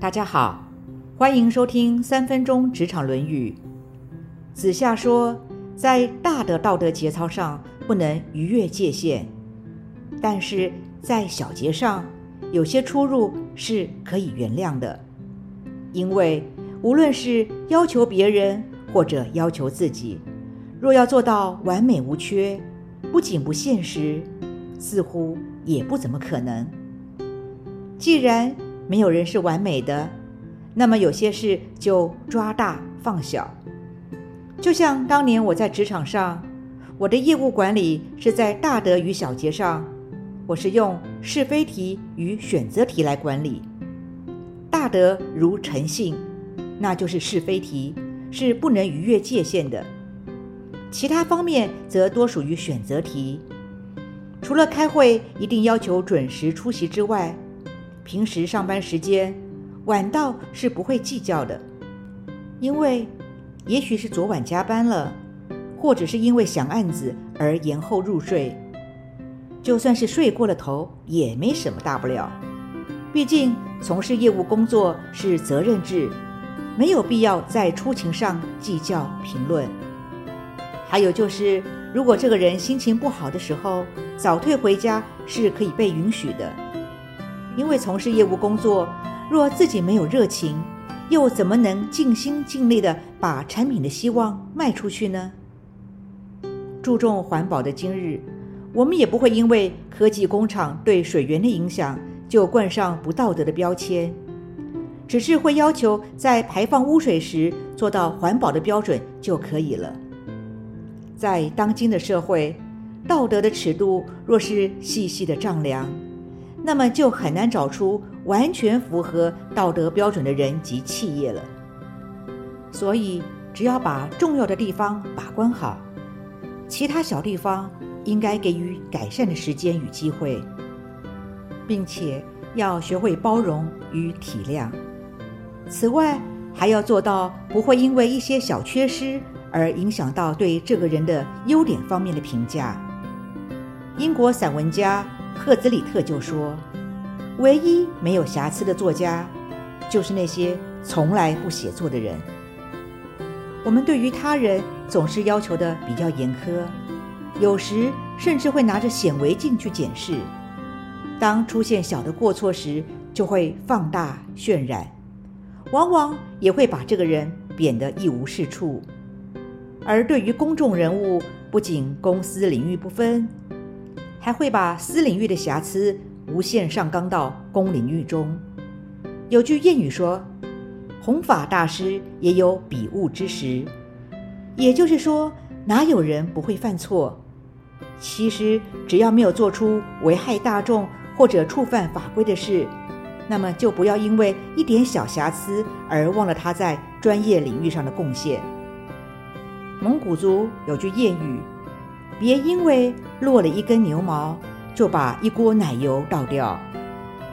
大家好，欢迎收听三分钟职场论语。子夏说，在大的道德节操上不能逾越界限，但是在小节上有些出入是可以原谅的。因为无论是要求别人或者要求自己，若要做到完美无缺，不仅不现实，似乎也不怎么可能。既然没有人是完美的，那么有些事就抓大放小。就像当年我在职场上，我的业务管理是在大德与小节上，我是用是非题与选择题来管理。大德如诚信，那就是是非题，是不能逾越界限的；其他方面则多属于选择题。除了开会一定要求准时出席之外，平时上班时间晚到是不会计较的，因为也许是昨晚加班了，或者是因为想案子而延后入睡，就算是睡过了头也没什么大不了。毕竟从事业务工作是责任制，没有必要在出勤上计较评论。还有就是，如果这个人心情不好的时候，早退回家是可以被允许的。因为从事业务工作，若自己没有热情，又怎么能尽心尽力的把产品的希望卖出去呢？注重环保的今日，我们也不会因为科技工厂对水源的影响就冠上不道德的标签，只是会要求在排放污水时做到环保的标准就可以了。在当今的社会，道德的尺度若是细细的丈量。那么就很难找出完全符合道德标准的人及企业了。所以，只要把重要的地方把关好，其他小地方应该给予改善的时间与机会，并且要学会包容与体谅。此外，还要做到不会因为一些小缺失而影响到对这个人的优点方面的评价。英国散文家。赫兹里特就说：“唯一没有瑕疵的作家，就是那些从来不写作的人。我们对于他人总是要求的比较严苛，有时甚至会拿着显微镜去检视。当出现小的过错时，就会放大渲染，往往也会把这个人贬得一无是处。而对于公众人物，不仅公私领域不分。”还会把私领域的瑕疵无限上纲到公领域中。有句谚语说：“弘法大师也有笔误之时。”也就是说，哪有人不会犯错？其实，只要没有做出危害大众或者触犯法规的事，那么就不要因为一点小瑕疵而忘了他在专业领域上的贡献。蒙古族有句谚语。别因为落了一根牛毛，就把一锅奶油倒掉；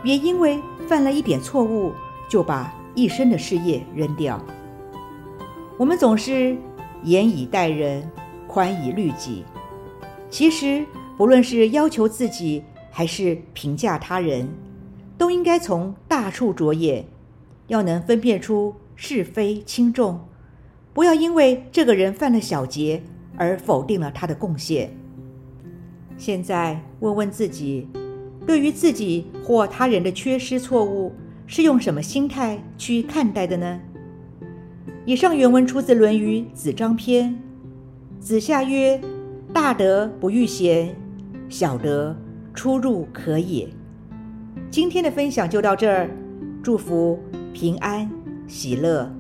别因为犯了一点错误，就把一生的事业扔掉。我们总是严以待人，宽以律己。其实，不论是要求自己，还是评价他人，都应该从大处着眼，要能分辨出是非轻重，不要因为这个人犯了小节。而否定了他的贡献。现在问问自己，对于自己或他人的缺失错误，是用什么心态去看待的呢？以上原文出自《论语·子张篇》。子夏曰：“大德不逾贤，小德出入可也。”今天的分享就到这儿，祝福平安喜乐。